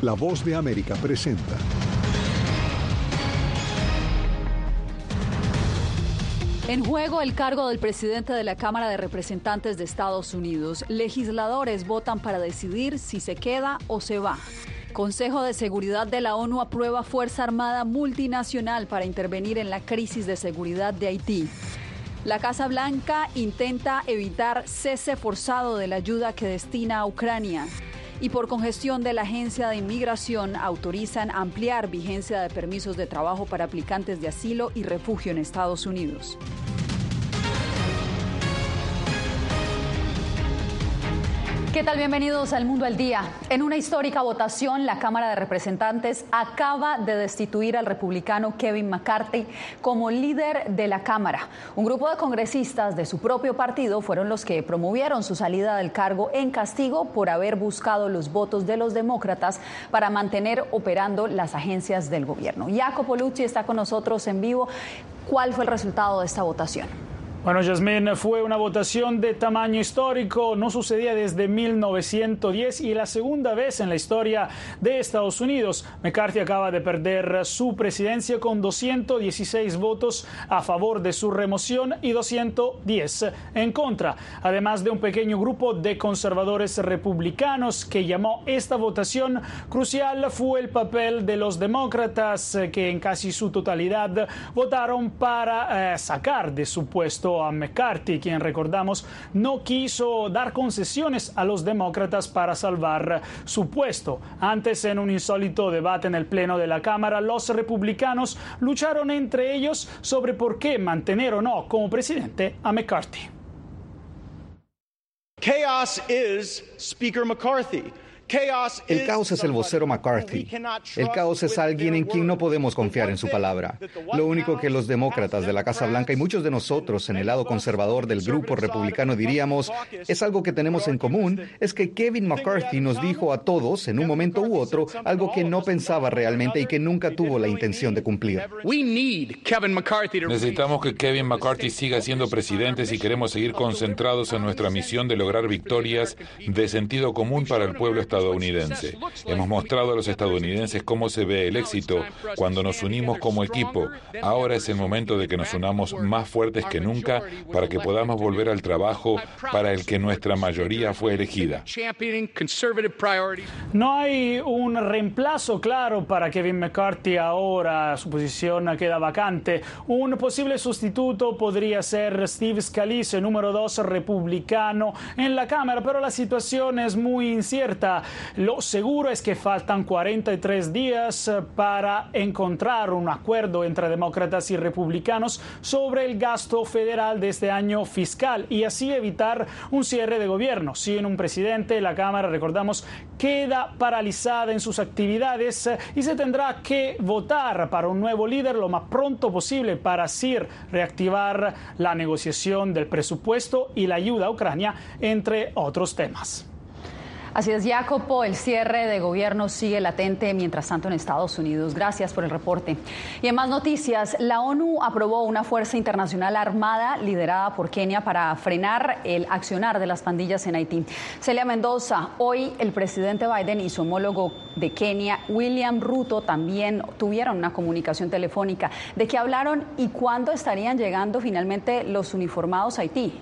La voz de América presenta. En juego el cargo del presidente de la Cámara de Representantes de Estados Unidos. Legisladores votan para decidir si se queda o se va. Consejo de Seguridad de la ONU aprueba Fuerza Armada Multinacional para intervenir en la crisis de seguridad de Haití. La Casa Blanca intenta evitar cese forzado de la ayuda que destina a Ucrania y por congestión de la Agencia de Inmigración autorizan ampliar vigencia de permisos de trabajo para aplicantes de asilo y refugio en Estados Unidos. ¿Qué tal? Bienvenidos al Mundo al Día. En una histórica votación, la Cámara de Representantes acaba de destituir al republicano Kevin McCarthy como líder de la Cámara. Un grupo de congresistas de su propio partido fueron los que promovieron su salida del cargo en castigo por haber buscado los votos de los demócratas para mantener operando las agencias del gobierno. Jacopo Lucci está con nosotros en vivo. ¿Cuál fue el resultado de esta votación? Bueno, Yasmín, fue una votación de tamaño histórico, no sucedía desde 1910 y la segunda vez en la historia de Estados Unidos. McCarthy acaba de perder su presidencia con 216 votos a favor de su remoción y 210 en contra, además de un pequeño grupo de conservadores republicanos que llamó esta votación crucial fue el papel de los demócratas que en casi su totalidad votaron para eh, sacar de su puesto a McCarthy, quien recordamos no quiso dar concesiones a los demócratas para salvar su puesto. Antes, en un insólito debate en el Pleno de la Cámara, los republicanos lucharon entre ellos sobre por qué mantener o no como presidente a McCarthy. Chaos is Speaker McCarthy. El caos es el vocero McCarthy. El caos es alguien en quien no podemos confiar en su palabra. Lo único que los demócratas de la Casa Blanca y muchos de nosotros en el lado conservador del grupo republicano diríamos es algo que tenemos en común, es que Kevin McCarthy nos dijo a todos en un momento u otro algo que no pensaba realmente y que nunca tuvo la intención de cumplir. Necesitamos que Kevin McCarthy siga siendo presidente si queremos seguir concentrados en nuestra misión de lograr victorias de sentido común para el pueblo estadounidense estadounidense. Hemos mostrado a los estadounidenses cómo se ve el éxito cuando nos unimos como equipo. Ahora es el momento de que nos unamos más fuertes que nunca para que podamos volver al trabajo para el que nuestra mayoría fue elegida. No hay un reemplazo claro para Kevin McCarthy ahora. Su posición queda vacante. Un posible sustituto podría ser Steve Scalise, número dos republicano en la Cámara, pero la situación es muy incierta. Lo seguro es que faltan 43 días eh, para encontrar un acuerdo entre demócratas y republicanos sobre el gasto federal de este año fiscal y así evitar un cierre de gobierno. Si en un presidente, la Cámara, recordamos, queda paralizada en sus actividades eh, y se tendrá que votar para un nuevo líder lo más pronto posible para así reactivar la negociación del presupuesto y la ayuda a Ucrania, entre otros temas. Así es, Jacopo, el cierre de gobierno sigue latente mientras tanto en Estados Unidos. Gracias por el reporte. Y en más noticias, la ONU aprobó una fuerza internacional armada liderada por Kenia para frenar el accionar de las pandillas en Haití. Celia Mendoza, hoy el presidente Biden y su homólogo de Kenia, William Ruto, también tuvieron una comunicación telefónica. ¿De qué hablaron y cuándo estarían llegando finalmente los uniformados a Haití?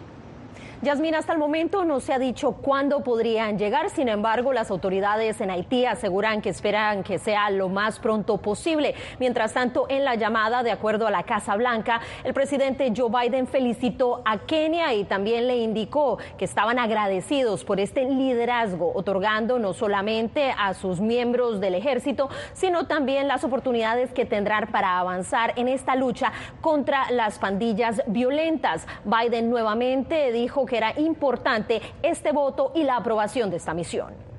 Yasmín, hasta el momento no se ha dicho cuándo podrían llegar, sin embargo, las autoridades en Haití aseguran que esperan que sea lo más pronto posible. Mientras tanto, en la llamada, de acuerdo a la Casa Blanca, el presidente Joe Biden felicitó a Kenia y también le indicó que estaban agradecidos por este liderazgo, otorgando no solamente a sus miembros del ejército, sino también las oportunidades que tendrán para avanzar en esta lucha contra las pandillas violentas. Biden nuevamente dijo que era importante este voto y la aprobación de esta misión.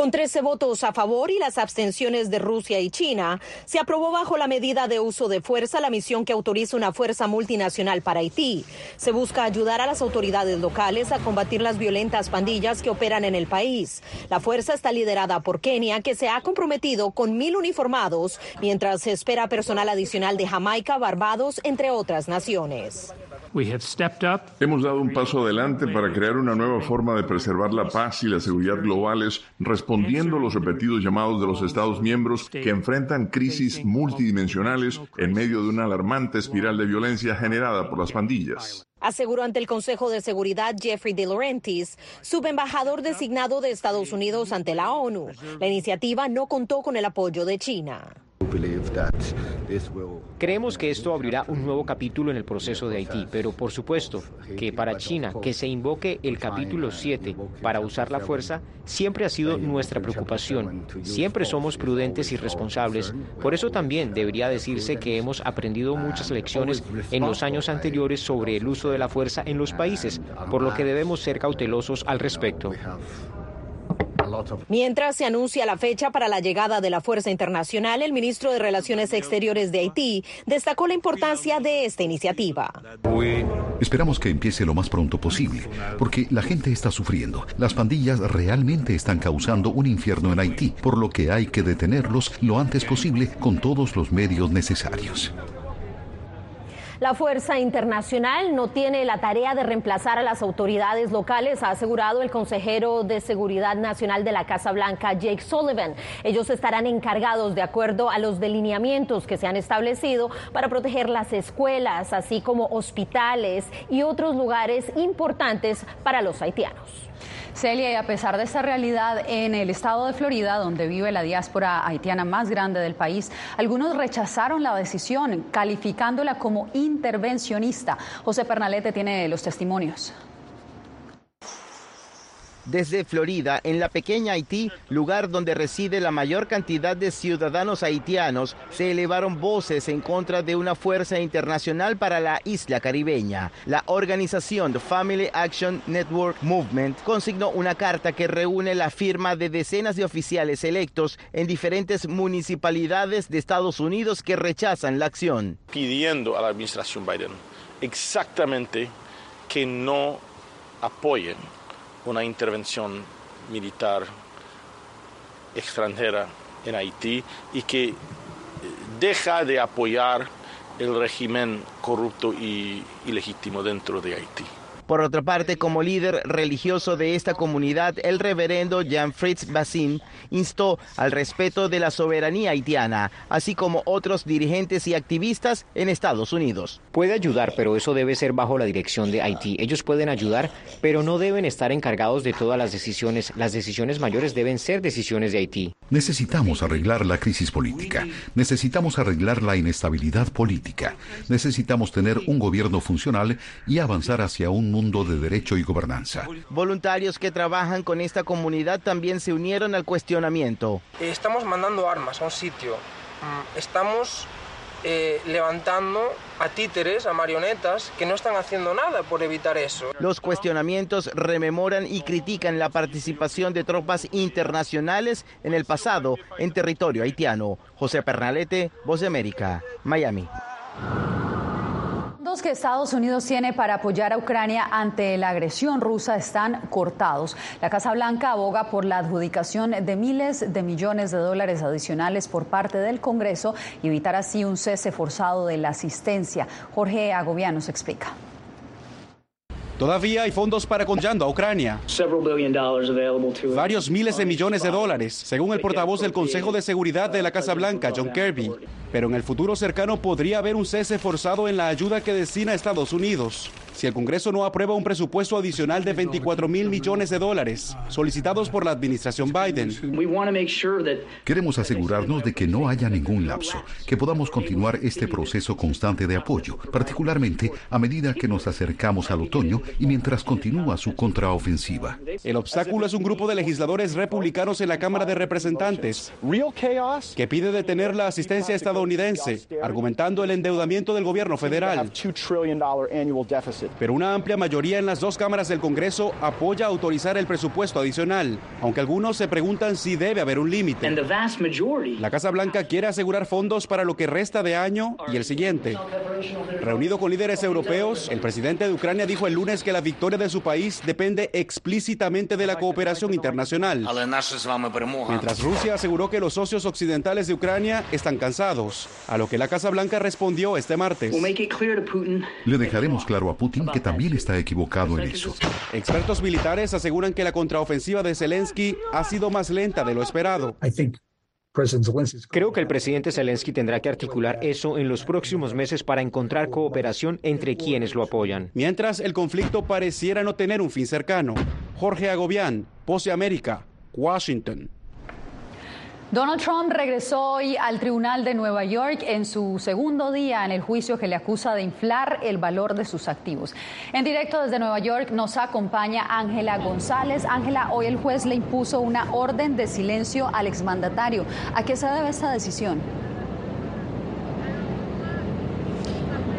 Con 13 votos a favor y las abstenciones de Rusia y China, se aprobó bajo la medida de uso de fuerza la misión que autoriza una fuerza multinacional para Haití. Se busca ayudar a las autoridades locales a combatir las violentas pandillas que operan en el país. La fuerza está liderada por Kenia, que se ha comprometido con mil uniformados, mientras se espera personal adicional de Jamaica, Barbados, entre otras naciones. Hemos dado un paso adelante para crear una nueva forma de preservar la paz y la seguridad globales, respondiendo a los repetidos llamados de los Estados miembros que enfrentan crisis multidimensionales en medio de una alarmante espiral de violencia generada por las pandillas aseguró ante el Consejo de Seguridad Jeffrey De Laurentiis, subembajador designado de Estados Unidos ante la ONU. La iniciativa no contó con el apoyo de China. Creemos que esto abrirá un nuevo capítulo en el proceso de Haití, pero por supuesto que para China que se invoque el capítulo 7 para usar la fuerza siempre ha sido nuestra preocupación. Siempre somos prudentes y responsables. Por eso también debería decirse que hemos aprendido muchas lecciones en los años anteriores sobre el uso de la fuerza en los países, por lo que debemos ser cautelosos al respecto. Mientras se anuncia la fecha para la llegada de la Fuerza Internacional, el ministro de Relaciones Exteriores de Haití destacó la importancia de esta iniciativa. Esperamos que empiece lo más pronto posible, porque la gente está sufriendo. Las pandillas realmente están causando un infierno en Haití, por lo que hay que detenerlos lo antes posible con todos los medios necesarios. La Fuerza Internacional no tiene la tarea de reemplazar a las autoridades locales, ha asegurado el consejero de Seguridad Nacional de la Casa Blanca, Jake Sullivan. Ellos estarán encargados de acuerdo a los delineamientos que se han establecido para proteger las escuelas, así como hospitales y otros lugares importantes para los haitianos. Celia, y a pesar de esta realidad en el estado de Florida, donde vive la diáspora haitiana más grande del país, algunos rechazaron la decisión, calificándola como intervencionista. José Pernalete tiene los testimonios. Desde Florida, en la pequeña Haití, lugar donde reside la mayor cantidad de ciudadanos haitianos, se elevaron voces en contra de una fuerza internacional para la isla caribeña. La organización Family Action Network Movement consignó una carta que reúne la firma de decenas de oficiales electos en diferentes municipalidades de Estados Unidos que rechazan la acción. Pidiendo a la administración Biden exactamente que no apoyen una intervención militar extranjera en Haití y que eh, deja de apoyar el régimen corrupto y ilegítimo dentro de Haití. Por otra parte, como líder religioso de esta comunidad, el reverendo Jean-Fritz Bassin instó al respeto de la soberanía haitiana, así como otros dirigentes y activistas en Estados Unidos. Puede ayudar, pero eso debe ser bajo la dirección de Haití. Ellos pueden ayudar, pero no deben estar encargados de todas las decisiones. Las decisiones mayores deben ser decisiones de Haití. Necesitamos arreglar la crisis política. Necesitamos arreglar la inestabilidad política. Necesitamos tener un gobierno funcional y avanzar hacia un mundo de derecho y gobernanza. Voluntarios que trabajan con esta comunidad también se unieron al cuestionamiento. Estamos mandando armas a un sitio. Mm, estamos eh, levantando a títeres, a marionetas, que no están haciendo nada por evitar eso. Los cuestionamientos rememoran y critican la participación de tropas internacionales en el pasado en territorio haitiano. José Pernalete, Voz de América, Miami fondos que Estados Unidos tiene para apoyar a Ucrania ante la agresión rusa están cortados. La Casa Blanca aboga por la adjudicación de miles de millones de dólares adicionales por parte del Congreso y evitar así un cese forzado de la asistencia. Jorge Agobiano se explica. Todavía hay fondos para conllando a Ucrania. Varios miles de millones de dólares, según el portavoz del Consejo de Seguridad de la Casa Blanca, John Kirby. Pero en el futuro cercano podría haber un cese forzado en la ayuda que destina Estados Unidos si el Congreso no aprueba un presupuesto adicional de 24 mil millones de dólares solicitados por la administración Biden. Queremos asegurarnos de que no haya ningún lapso, que podamos continuar este proceso constante de apoyo, particularmente a medida que nos acercamos al otoño y mientras continúa su contraofensiva. El obstáculo es un grupo de legisladores republicanos en la Cámara de Representantes que pide detener la asistencia estadounidense, argumentando el endeudamiento del gobierno federal. Pero una amplia mayoría en las dos cámaras del Congreso apoya autorizar el presupuesto adicional, aunque algunos se preguntan si debe haber un límite. La Casa Blanca quiere asegurar fondos para lo que resta de año y el siguiente. Reunido con líderes europeos, el presidente de Ucrania dijo el lunes que la victoria de su país depende explícitamente de la cooperación internacional. Mientras Rusia aseguró que los socios occidentales de Ucrania están cansados, a lo que la Casa Blanca respondió este martes. Le dejaremos claro a Putin que también está equivocado en eso. Expertos militares aseguran que la contraofensiva de Zelensky ha sido más lenta de lo esperado. Creo que el presidente Zelensky tendrá que articular eso en los próximos meses para encontrar cooperación entre quienes lo apoyan. Mientras el conflicto pareciera no tener un fin cercano. Jorge Agobián, Pose América, Washington. Donald Trump regresó hoy al Tribunal de Nueva York en su segundo día en el juicio que le acusa de inflar el valor de sus activos. En directo desde Nueva York nos acompaña Ángela González. Ángela, hoy el juez le impuso una orden de silencio al exmandatario. ¿A qué se debe esta decisión?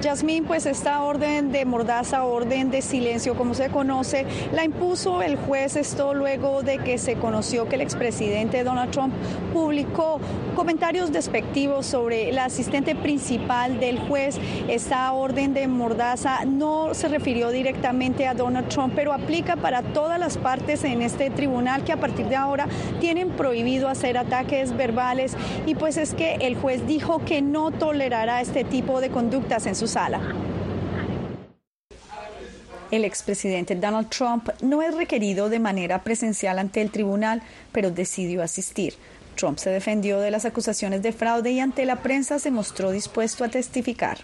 Yasmín, pues esta orden de mordaza, orden de silencio, como se conoce, la impuso el juez esto luego de que se conoció que el expresidente Donald Trump publicó comentarios despectivos sobre la asistente principal del juez. Esta orden de mordaza no se refirió directamente a Donald Trump, pero aplica para todas las partes en este tribunal que a partir de ahora tienen prohibido hacer ataques verbales y pues es que el juez dijo que no tolerará este tipo de conductas en sus sala. El expresidente Donald Trump no es requerido de manera presencial ante el tribunal, pero decidió asistir. Trump se defendió de las acusaciones de fraude y ante la prensa se mostró dispuesto a testificar.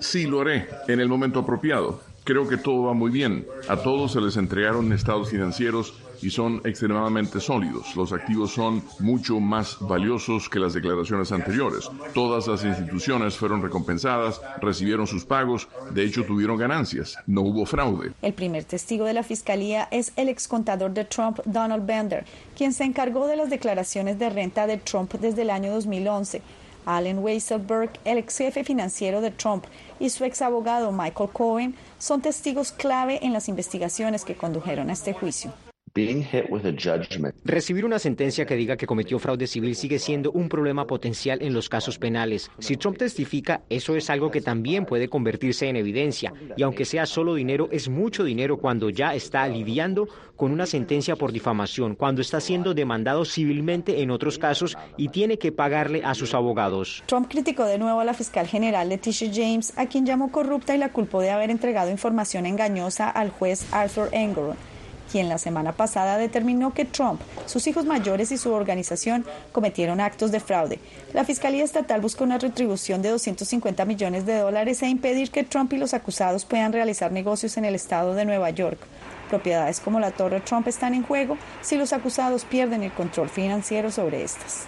Sí, lo haré en el momento apropiado. Creo que todo va muy bien. A todos se les entregaron estados financieros y son extremadamente sólidos. Los activos son mucho más valiosos que las declaraciones anteriores. Todas las instituciones fueron recompensadas, recibieron sus pagos, de hecho tuvieron ganancias. No hubo fraude. El primer testigo de la fiscalía es el excontador de Trump, Donald Bender, quien se encargó de las declaraciones de renta de Trump desde el año 2011. Allen Weisselberg, el ex jefe financiero de Trump, y su ex abogado Michael Cohen son testigos clave en las investigaciones que condujeron a este juicio. Recibir una sentencia que diga que cometió fraude civil sigue siendo un problema potencial en los casos penales. Si Trump testifica, eso es algo que también puede convertirse en evidencia. Y aunque sea solo dinero, es mucho dinero cuando ya está lidiando con una sentencia por difamación, cuando está siendo demandado civilmente en otros casos y tiene que pagarle a sus abogados. Trump criticó de nuevo a la fiscal general Leticia James, a quien llamó corrupta y la culpó de haber entregado información engañosa al juez Arthur Engoron quien la semana pasada determinó que Trump, sus hijos mayores y su organización cometieron actos de fraude. La Fiscalía Estatal busca una retribución de 250 millones de dólares e impedir que Trump y los acusados puedan realizar negocios en el estado de Nueva York. Propiedades como la Torre Trump están en juego si los acusados pierden el control financiero sobre estas.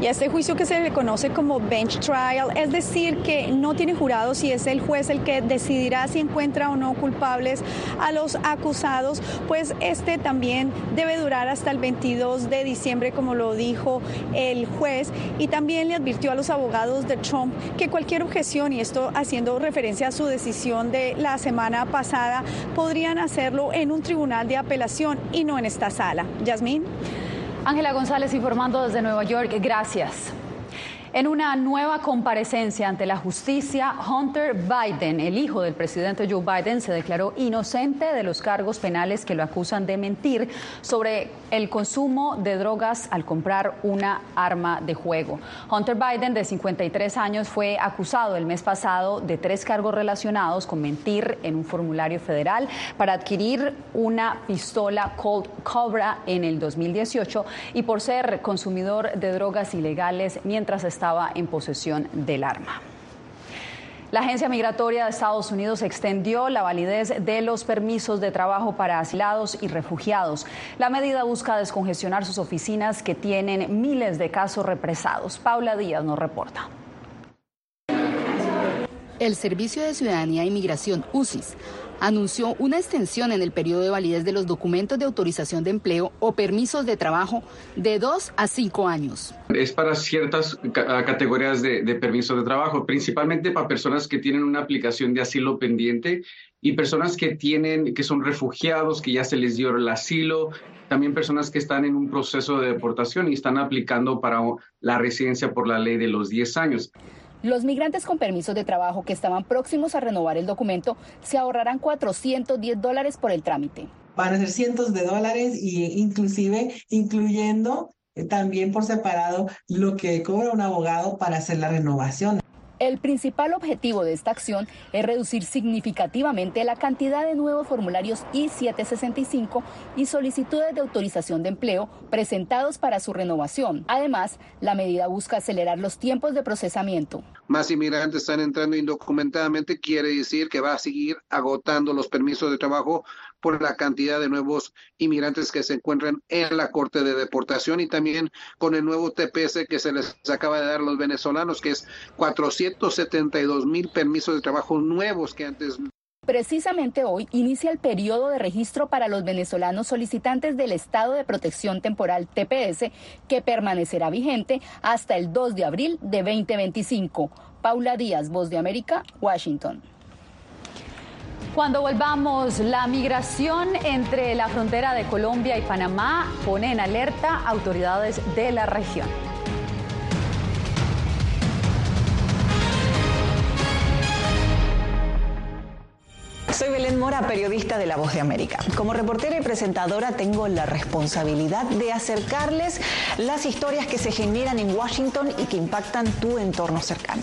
Y este juicio que se le conoce como bench trial, es decir, que no tiene jurados y es el juez el que decidirá si encuentra o no culpables a los acusados, pues este también debe durar hasta el 22 de diciembre, como lo dijo el juez, y también le advirtió a los abogados de Trump que cualquier objeción, y esto haciendo referencia a su decisión de la semana pasada, podrían hacerlo en un tribunal de apelación y no en esta sala. Yasmín. Ángela González informando desde Nueva York. Gracias. En una nueva comparecencia ante la justicia, Hunter Biden, el hijo del presidente Joe Biden, se declaró inocente de los cargos penales que lo acusan de mentir sobre el consumo de drogas al comprar una arma de juego. Hunter Biden, de 53 años, fue acusado el mes pasado de tres cargos relacionados con mentir en un formulario federal para adquirir una pistola Colt Cobra en el 2018 y por ser consumidor de drogas ilegales mientras estaba estaba en posesión del arma. La Agencia Migratoria de Estados Unidos extendió la validez de los permisos de trabajo para asilados y refugiados. La medida busca descongestionar sus oficinas que tienen miles de casos represados. Paula Díaz nos reporta. El Servicio de Ciudadanía e Inmigración, UCIS, anunció una extensión en el periodo de validez de los documentos de autorización de empleo o permisos de trabajo de dos a cinco años. Es para ciertas categorías de, de permisos de trabajo, principalmente para personas que tienen una aplicación de asilo pendiente y personas que tienen, que son refugiados, que ya se les dio el asilo, también personas que están en un proceso de deportación y están aplicando para la residencia por la ley de los 10 años. Los migrantes con permisos de trabajo que estaban próximos a renovar el documento se ahorrarán 410 dólares por el trámite. Van a ser cientos de dólares y inclusive incluyendo eh, también por separado lo que cobra un abogado para hacer la renovación. El principal objetivo de esta acción es reducir significativamente la cantidad de nuevos formularios I-765 y solicitudes de autorización de empleo presentados para su renovación. Además, la medida busca acelerar los tiempos de procesamiento. Más inmigrantes están entrando indocumentadamente, quiere decir que va a seguir agotando los permisos de trabajo por la cantidad de nuevos inmigrantes que se encuentran en la Corte de Deportación y también con el nuevo TPS que se les acaba de dar a los venezolanos, que es 472 mil permisos de trabajo nuevos que antes Precisamente hoy inicia el periodo de registro para los venezolanos solicitantes del Estado de Protección Temporal TPS, que permanecerá vigente hasta el 2 de abril de 2025. Paula Díaz, Voz de América, Washington. Cuando volvamos, la migración entre la frontera de Colombia y Panamá pone en alerta autoridades de la región. Soy Belén Mora, periodista de La Voz de América. Como reportera y presentadora tengo la responsabilidad de acercarles las historias que se generan en Washington y que impactan tu entorno cercano.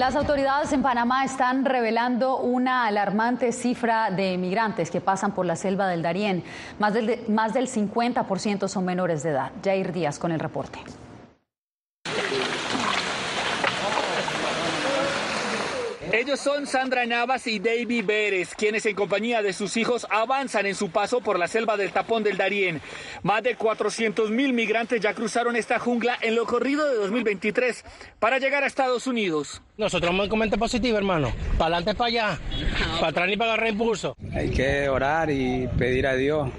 Las autoridades en Panamá están revelando una alarmante cifra de migrantes que pasan por la selva del Darién. Más del, más del 50% son menores de edad. Jair Díaz con el reporte. Ellos son Sandra Navas y David Pérez, quienes en compañía de sus hijos avanzan en su paso por la selva del tapón del Darién. Más de 400 mil migrantes ya cruzaron esta jungla en lo corrido de 2023 para llegar a Estados Unidos. Nosotros vamos con mente positiva, hermano. Para adelante, para allá. Para atrás ni para agarrar impulso. Hay que orar y pedir a Dios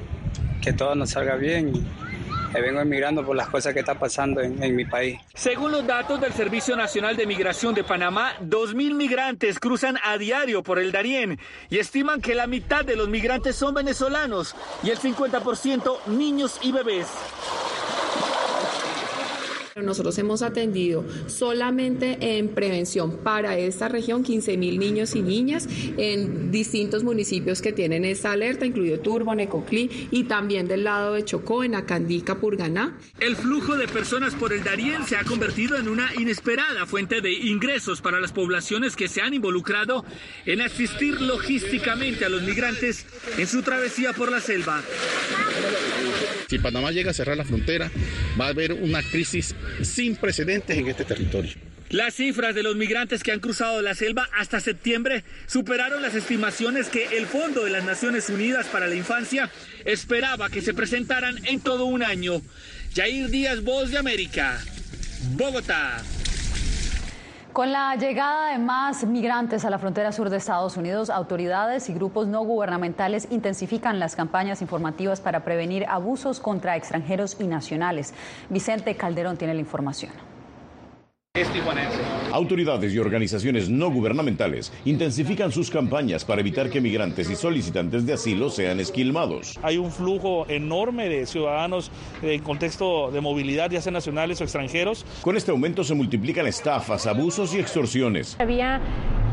que todo nos salga bien vengo emigrando por las cosas que están pasando en, mi país. Según los datos del Servicio Nacional de Migración de Panamá, 2.000 migrantes cruzan a diario por el Darién y estiman que la mitad de los migrantes son venezolanos y el 50% niños y bebés. Nosotros hemos atendido solamente en prevención para esta región 15 mil niños y niñas en distintos municipios que tienen esta alerta, incluido Turbo, Necoclí y también del lado de Chocó, en Acandica, Purganá. El flujo de personas por el Darién se ha convertido en una inesperada fuente de ingresos para las poblaciones que se han involucrado en asistir logísticamente a los migrantes en su travesía por la selva. Si Panamá llega a cerrar la frontera, va a haber una crisis sin precedentes en este territorio. Las cifras de los migrantes que han cruzado la selva hasta septiembre superaron las estimaciones que el Fondo de las Naciones Unidas para la Infancia esperaba que se presentaran en todo un año. Jair Díaz, Voz de América, Bogotá. Con la llegada de más migrantes a la frontera sur de Estados Unidos, autoridades y grupos no gubernamentales intensifican las campañas informativas para prevenir abusos contra extranjeros y nacionales. Vicente Calderón tiene la información. Autoridades y organizaciones no gubernamentales intensifican sus campañas para evitar que migrantes y solicitantes de asilo sean esquilmados. Hay un flujo enorme de ciudadanos en contexto de movilidad, ya sean nacionales o extranjeros. Con este aumento se multiplican estafas, abusos y extorsiones. Había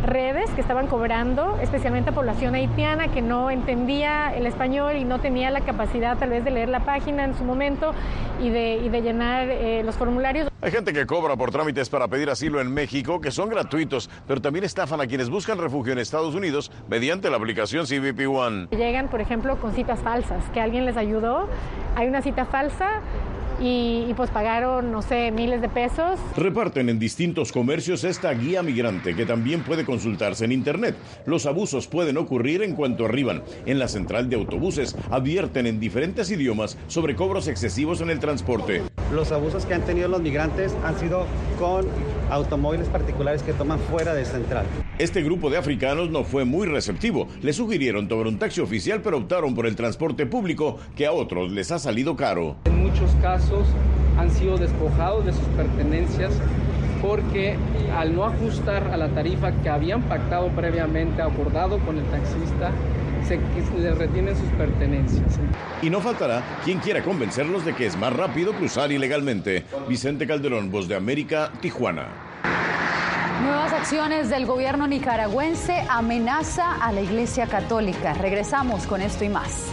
redes que estaban cobrando, especialmente a población haitiana que no entendía el español y no tenía la capacidad tal vez de leer la página en su momento y de, y de llenar eh, los formularios. Hay gente que cobra por trámites para pedir asilo en México que son gratuitos, pero también estafan a quienes buscan refugio en Estados Unidos mediante la aplicación CBP One. Llegan, por ejemplo, con citas falsas, que alguien les ayudó, hay una cita falsa y, y, pues pagaron, no sé, miles de pesos. Reparten en distintos comercios esta guía migrante que también puede consultarse en Internet. Los abusos pueden ocurrir en cuanto arriban. En la central de autobuses advierten en diferentes idiomas sobre cobros excesivos en el transporte. Los abusos que han tenido los migrantes han sido con automóviles particulares que toman fuera de central. Este grupo de africanos no fue muy receptivo. Le sugirieron tomar un taxi oficial, pero optaron por el transporte público, que a otros les ha salido caro. En muchos casos han sido despojados de sus pertenencias porque al no ajustar a la tarifa que habían pactado previamente, acordado con el taxista, se les retienen sus pertenencias. Y no faltará quien quiera convencerlos de que es más rápido cruzar ilegalmente. Vicente Calderón, Voz de América, Tijuana. Nuevas acciones del gobierno nicaragüense amenaza a la Iglesia Católica. Regresamos con esto y más.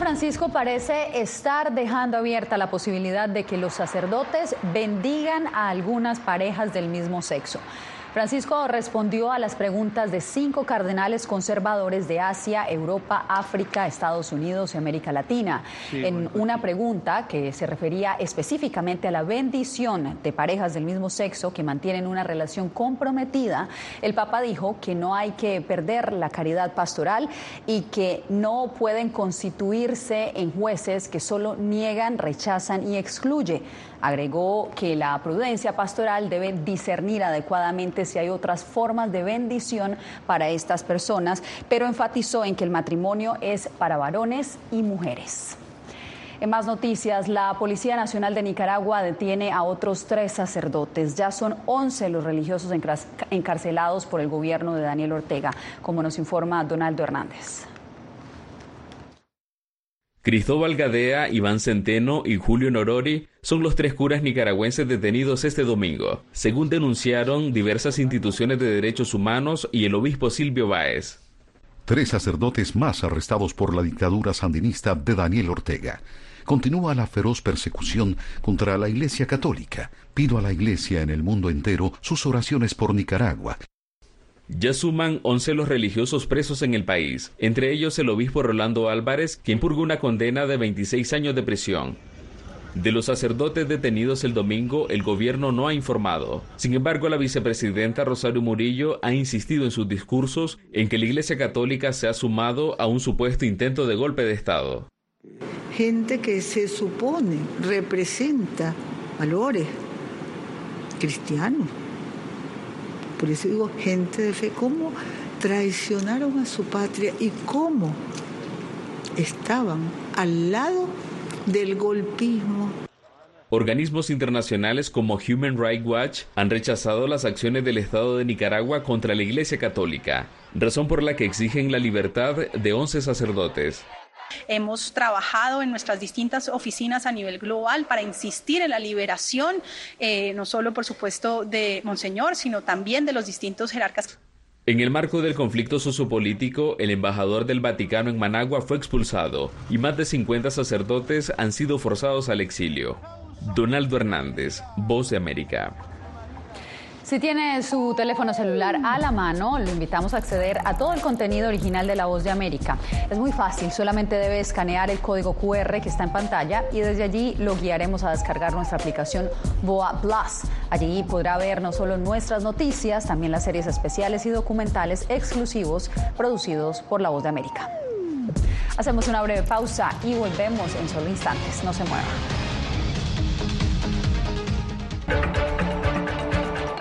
Francisco parece estar dejando abierta la posibilidad de que los sacerdotes bendigan a algunas parejas del mismo sexo. Francisco respondió a las preguntas de cinco cardenales conservadores de Asia, Europa, África, Estados Unidos y América Latina. en una pregunta que se refería específicamente a la bendición de parejas del mismo sexo que mantienen una relación comprometida, el Papa dijo que no hay que perder la caridad pastoral y que no pueden constituirse en jueces que solo niegan, rechazan y excluyen. Agregó que la prudencia pastoral debe discernir adecuadamente si hay otras formas de bendición para estas personas, pero enfatizó en que el matrimonio es para varones y mujeres. En más noticias, la Policía Nacional de Nicaragua detiene a otros tres sacerdotes. Ya son 11 los religiosos encarcelados por el gobierno de Daniel Ortega, como nos informa Donaldo Hernández. Cristóbal Gadea, Iván Centeno y Julio Norori son los tres curas nicaragüenses detenidos este domingo, según denunciaron diversas instituciones de derechos humanos y el obispo Silvio Báez. Tres sacerdotes más arrestados por la dictadura sandinista de Daniel Ortega. Continúa la feroz persecución contra la Iglesia Católica. Pido a la Iglesia en el mundo entero sus oraciones por Nicaragua ya suman 11 los religiosos presos en el país, entre ellos el obispo Rolando Álvarez, quien purgó una condena de 26 años de prisión. De los sacerdotes detenidos el domingo, el gobierno no ha informado. Sin embargo, la vicepresidenta Rosario Murillo ha insistido en sus discursos en que la Iglesia Católica se ha sumado a un supuesto intento de golpe de Estado. Gente que se supone representa valores cristianos por eso digo, gente de fe, cómo traicionaron a su patria y cómo estaban al lado del golpismo. Organismos internacionales como Human Rights Watch han rechazado las acciones del Estado de Nicaragua contra la Iglesia Católica, razón por la que exigen la libertad de 11 sacerdotes. Hemos trabajado en nuestras distintas oficinas a nivel global para insistir en la liberación, eh, no solo por supuesto de Monseñor, sino también de los distintos jerarcas. En el marco del conflicto sociopolítico, el embajador del Vaticano en Managua fue expulsado y más de 50 sacerdotes han sido forzados al exilio. Donaldo Hernández, Voz de América. Si tiene su teléfono celular a la mano, lo invitamos a acceder a todo el contenido original de La Voz de América. Es muy fácil, solamente debe escanear el código QR que está en pantalla y desde allí lo guiaremos a descargar nuestra aplicación Boa Plus. Allí podrá ver no solo nuestras noticias, también las series especiales y documentales exclusivos producidos por La Voz de América. Hacemos una breve pausa y volvemos en solo instantes. No se muevan.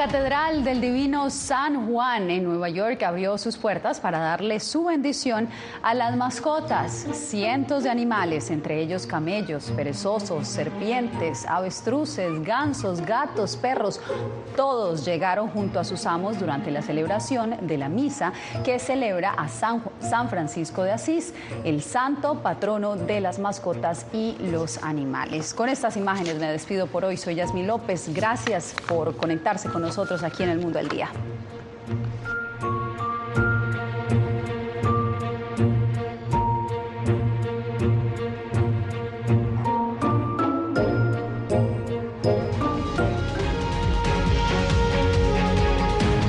Catedral del Divino San Juan en Nueva York abrió sus puertas para darle su bendición a las mascotas. Cientos de animales, entre ellos camellos, perezosos, serpientes, avestruces, gansos, gatos, perros, todos llegaron junto a sus amos durante la celebración de la misa que celebra a San, San Francisco de Asís, el santo patrono de las mascotas y los animales. Con estas imágenes me despido por hoy. Soy Yasmi López. Gracias por conectarse con nosotros aquí en el Mundo al Día.